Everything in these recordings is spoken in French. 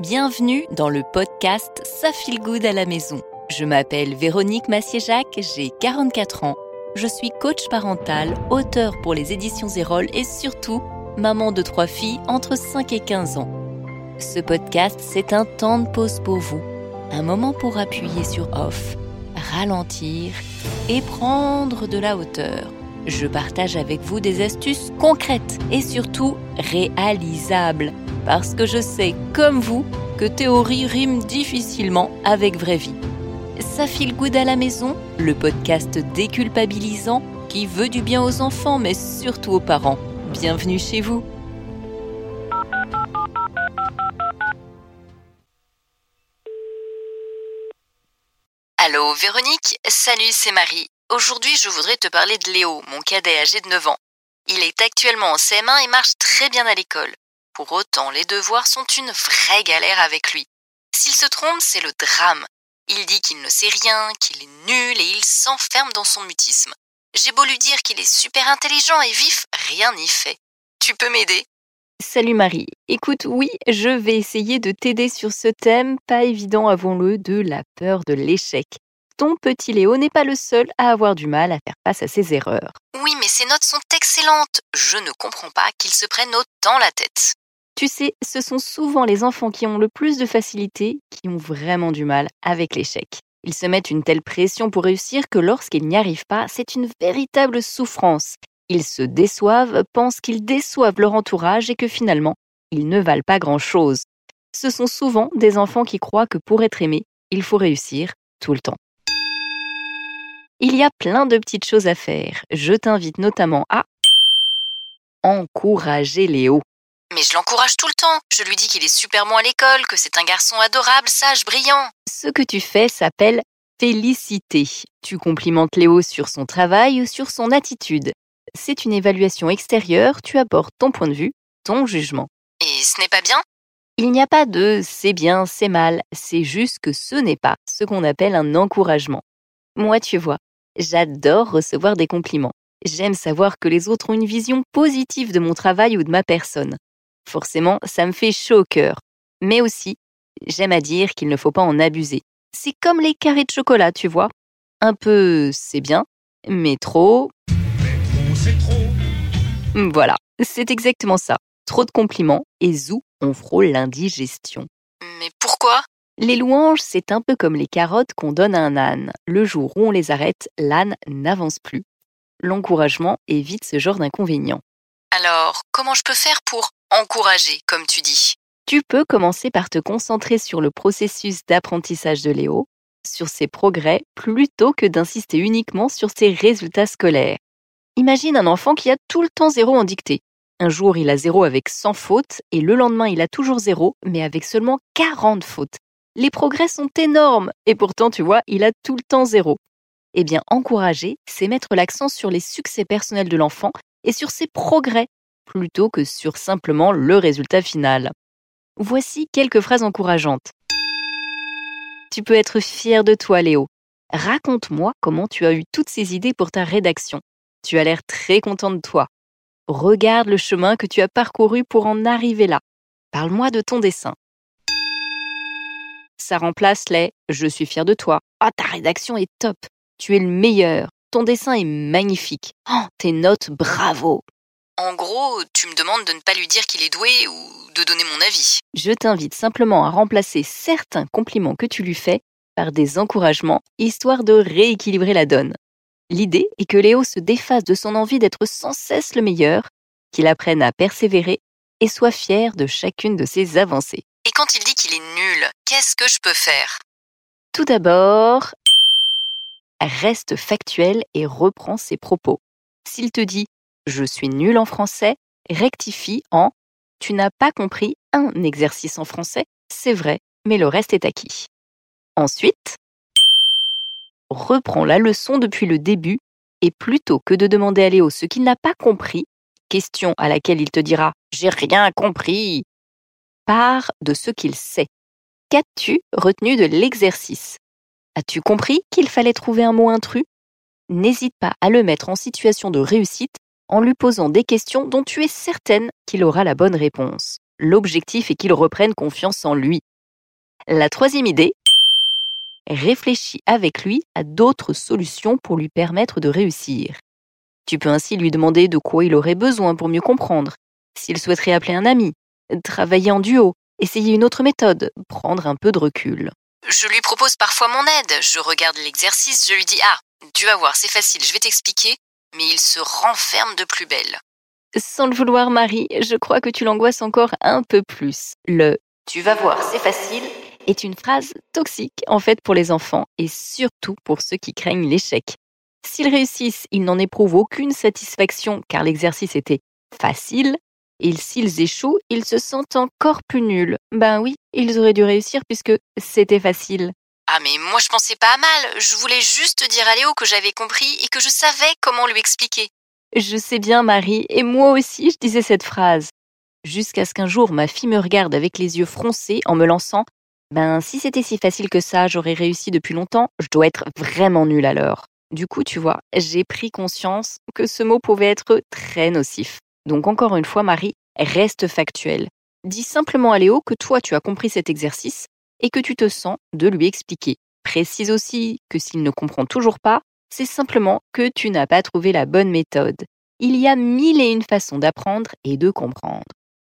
Bienvenue dans le podcast Ça feel good à la maison. Je m'appelle Véronique Massier-Jacques, j'ai 44 ans. Je suis coach parental, auteur pour les éditions Zérol et surtout maman de trois filles entre 5 et 15 ans. Ce podcast, c'est un temps de pause pour vous, un moment pour appuyer sur off, ralentir et prendre de la hauteur. Je partage avec vous des astuces concrètes et surtout réalisables parce que je sais, comme vous, que théorie rime difficilement avec vraie vie. Ça file good à la maison, le podcast déculpabilisant qui veut du bien aux enfants mais surtout aux parents. Bienvenue chez vous. Allô Véronique, salut c'est Marie. Aujourd'hui je voudrais te parler de Léo, mon cadet âgé de 9 ans. Il est actuellement en CM1 et marche très bien à l'école. Pour autant, les devoirs sont une vraie galère avec lui. S'il se trompe, c'est le drame. Il dit qu'il ne sait rien, qu'il est nul et il s'enferme dans son mutisme. J'ai beau lui dire qu'il est super intelligent et vif, rien n'y fait. Tu peux m'aider? Salut Marie. Écoute, oui, je vais essayer de t'aider sur ce thème, pas évident, avouons-le, de la peur de l'échec. Ton petit Léo n'est pas le seul à avoir du mal à faire face à ses erreurs. Oui, mais ses notes sont excellentes. Je ne comprends pas qu'il se prenne autant la tête. Tu sais, ce sont souvent les enfants qui ont le plus de facilité qui ont vraiment du mal avec l'échec. Ils se mettent une telle pression pour réussir que lorsqu'ils n'y arrivent pas, c'est une véritable souffrance. Ils se déçoivent, pensent qu'ils déçoivent leur entourage et que finalement, ils ne valent pas grand-chose. Ce sont souvent des enfants qui croient que pour être aimé, il faut réussir tout le temps. Il y a plein de petites choses à faire. Je t'invite notamment à encourager Léo. Mais je l'encourage tout le temps. Je lui dis qu'il est super bon à l'école, que c'est un garçon adorable, sage, brillant. Ce que tu fais s'appelle féliciter. Tu complimentes Léo sur son travail ou sur son attitude. C'est une évaluation extérieure, tu apportes ton point de vue, ton jugement. Et ce n'est pas bien? Il n'y a pas de c'est bien, c'est mal, c'est juste que ce n'est pas ce qu'on appelle un encouragement. Moi, tu vois, j'adore recevoir des compliments. J'aime savoir que les autres ont une vision positive de mon travail ou de ma personne. Forcément, ça me fait chaud au cœur. Mais aussi, j'aime à dire qu'il ne faut pas en abuser. C'est comme les carrés de chocolat, tu vois. Un peu, c'est bien, mais trop... c'est trop. Voilà, c'est exactement ça. Trop de compliments et zou, on frôle l'indigestion. Mais pourquoi? Les louanges, c'est un peu comme les carottes qu'on donne à un âne. Le jour où on les arrête, l'âne n'avance plus. L'encouragement évite ce genre d'inconvénients. Alors, comment je peux faire pour encourager, comme tu dis Tu peux commencer par te concentrer sur le processus d'apprentissage de Léo, sur ses progrès, plutôt que d'insister uniquement sur ses résultats scolaires. Imagine un enfant qui a tout le temps zéro en dictée. Un jour, il a zéro avec 100 fautes et le lendemain, il a toujours zéro, mais avec seulement 40 fautes. Les progrès sont énormes et pourtant, tu vois, il a tout le temps zéro. Eh bien, encourager, c'est mettre l'accent sur les succès personnels de l'enfant et sur ses progrès plutôt que sur simplement le résultat final. Voici quelques phrases encourageantes. Tu peux être fier de toi, Léo. Raconte-moi comment tu as eu toutes ces idées pour ta rédaction. Tu as l'air très content de toi. Regarde le chemin que tu as parcouru pour en arriver là. Parle-moi de ton dessin. Ça remplace les Je suis fier de toi. Ah, ta rédaction est top. Tu es le meilleur. Ton dessin est magnifique. Oh, tes notes, bravo. En gros, tu me demandes de ne pas lui dire qu'il est doué ou de donner mon avis. Je t'invite simplement à remplacer certains compliments que tu lui fais par des encouragements, histoire de rééquilibrer la donne. L'idée est que Léo se défasse de son envie d'être sans cesse le meilleur, qu'il apprenne à persévérer et soit fier de chacune de ses avancées. Et quand il dit qu'il est nul, qu'est-ce que je peux faire? Tout d'abord, reste factuel et reprends ses propos. S'il te dit je suis nul en français, rectifie en tu n'as pas compris un exercice en français, c'est vrai, mais le reste est acquis. Ensuite, reprends la leçon depuis le début et plutôt que de demander à Léo ce qu'il n'a pas compris, question à laquelle il te dira J'ai rien compris, pars de ce qu'il sait. Qu'as-tu retenu de l'exercice? As-tu compris qu'il fallait trouver un mot intrus? N'hésite pas à le mettre en situation de réussite en lui posant des questions dont tu es certaine qu'il aura la bonne réponse. L'objectif est qu'il reprenne confiance en lui. La troisième idée, réfléchis avec lui à d'autres solutions pour lui permettre de réussir. Tu peux ainsi lui demander de quoi il aurait besoin pour mieux comprendre, s'il souhaiterait appeler un ami, travailler en duo, essayer une autre méthode, prendre un peu de recul. Je lui propose parfois mon aide. Je regarde l'exercice, je lui dis Ah, tu vas voir, c'est facile, je vais t'expliquer. Mais il se renferme de plus belle. Sans le vouloir, Marie, je crois que tu l'angoisses encore un peu plus. Le tu vas voir, c'est facile est une phrase toxique en fait pour les enfants et surtout pour ceux qui craignent l'échec. S'ils réussissent, ils n'en éprouvent aucune satisfaction car l'exercice était facile, et s'ils échouent, ils se sentent encore plus nuls. Ben oui, ils auraient dû réussir puisque c'était facile. Mais moi je pensais pas à mal, je voulais juste dire à Léo que j'avais compris et que je savais comment lui expliquer. Je sais bien Marie, et moi aussi je disais cette phrase. Jusqu'à ce qu'un jour ma fille me regarde avec les yeux froncés en me lançant Ben si c'était si facile que ça, j'aurais réussi depuis longtemps, je dois être vraiment nulle alors. Du coup, tu vois, j'ai pris conscience que ce mot pouvait être très nocif. Donc encore une fois, Marie, reste factuel. Dis simplement à Léo que toi, tu as compris cet exercice et que tu te sens de lui expliquer. Précise aussi que s'il ne comprend toujours pas, c'est simplement que tu n'as pas trouvé la bonne méthode. Il y a mille et une façons d'apprendre et de comprendre.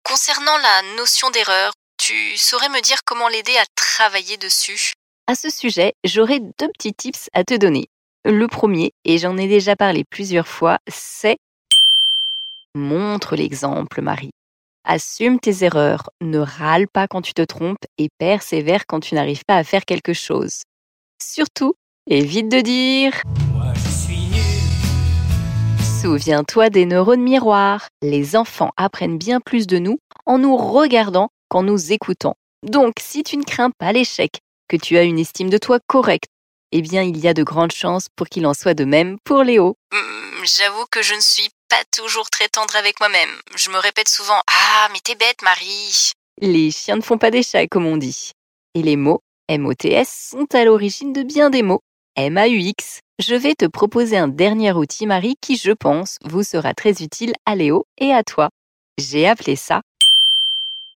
Concernant la notion d'erreur, tu saurais me dire comment l'aider à travailler dessus? À ce sujet, j'aurais deux petits tips à te donner. Le premier, et j'en ai déjà parlé plusieurs fois, c'est Montre l'exemple, Marie. Assume tes erreurs, ne râle pas quand tu te trompes et persévère quand tu n'arrives pas à faire quelque chose. Surtout, évite de dire Moi je suis nul. Souviens-toi des neurones miroirs. Les enfants apprennent bien plus de nous en nous regardant qu'en nous écoutant. Donc, si tu ne crains pas l'échec, que tu as une estime de toi correcte, eh bien, il y a de grandes chances pour qu'il en soit de même pour Léo. Hmm, J'avoue que je ne suis pas toujours très tendre avec moi-même. Je me répète souvent Ah, mais t'es bête, Marie. Les chiens ne font pas des chats, comme on dit. Et les mots MOTS sont à l'origine de bien des mots MAUX. Je vais te proposer un dernier outil, Marie, qui, je pense, vous sera très utile à Léo et à toi. J'ai appelé ça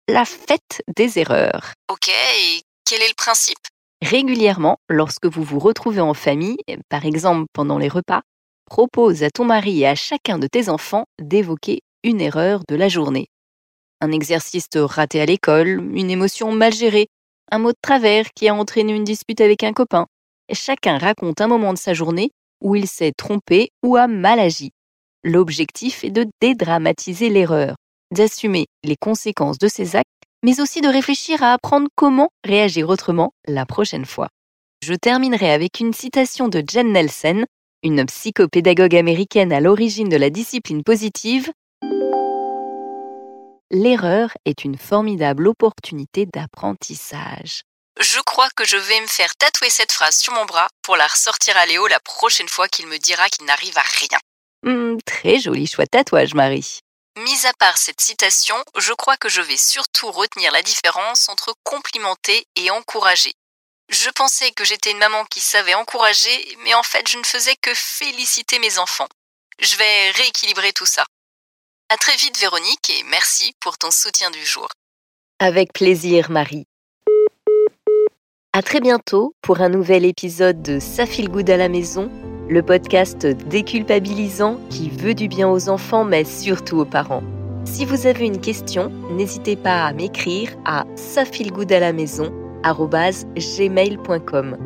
la fête des erreurs. Ok, et quel est le principe? Régulièrement, lorsque vous vous retrouvez en famille, par exemple pendant les repas, propose à ton mari et à chacun de tes enfants d'évoquer une erreur de la journée. Un exercice raté à l'école, une émotion mal gérée, un mot de travers qui a entraîné une dispute avec un copain. Chacun raconte un moment de sa journée où il s'est trompé ou a mal agi. L'objectif est de dédramatiser l'erreur, d'assumer les conséquences de ses actes, mais aussi de réfléchir à apprendre comment réagir autrement la prochaine fois. Je terminerai avec une citation de Jen Nelson, une psychopédagogue américaine à l'origine de la discipline positive. L'erreur est une formidable opportunité d'apprentissage. Je crois que je vais me faire tatouer cette phrase sur mon bras pour la ressortir à Léo la prochaine fois qu'il me dira qu'il n'arrive à rien. Hmm, très joli choix de tatouage, Marie. Mis à part cette citation, je crois que je vais surtout retenir la différence entre complimenter et encourager. Je pensais que j'étais une maman qui savait encourager, mais en fait je ne faisais que féliciter mes enfants. Je vais rééquilibrer tout ça. À très vite Véronique et merci pour ton soutien du jour. Avec plaisir, Marie. À très bientôt pour un nouvel épisode de Ça good à la maison, le podcast déculpabilisant qui veut du bien aux enfants mais surtout aux parents. Si vous avez une question, n'hésitez pas à m'écrire à safilgoodalamaison@gmail.com.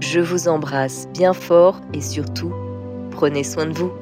Je vous embrasse bien fort et surtout, prenez soin de vous.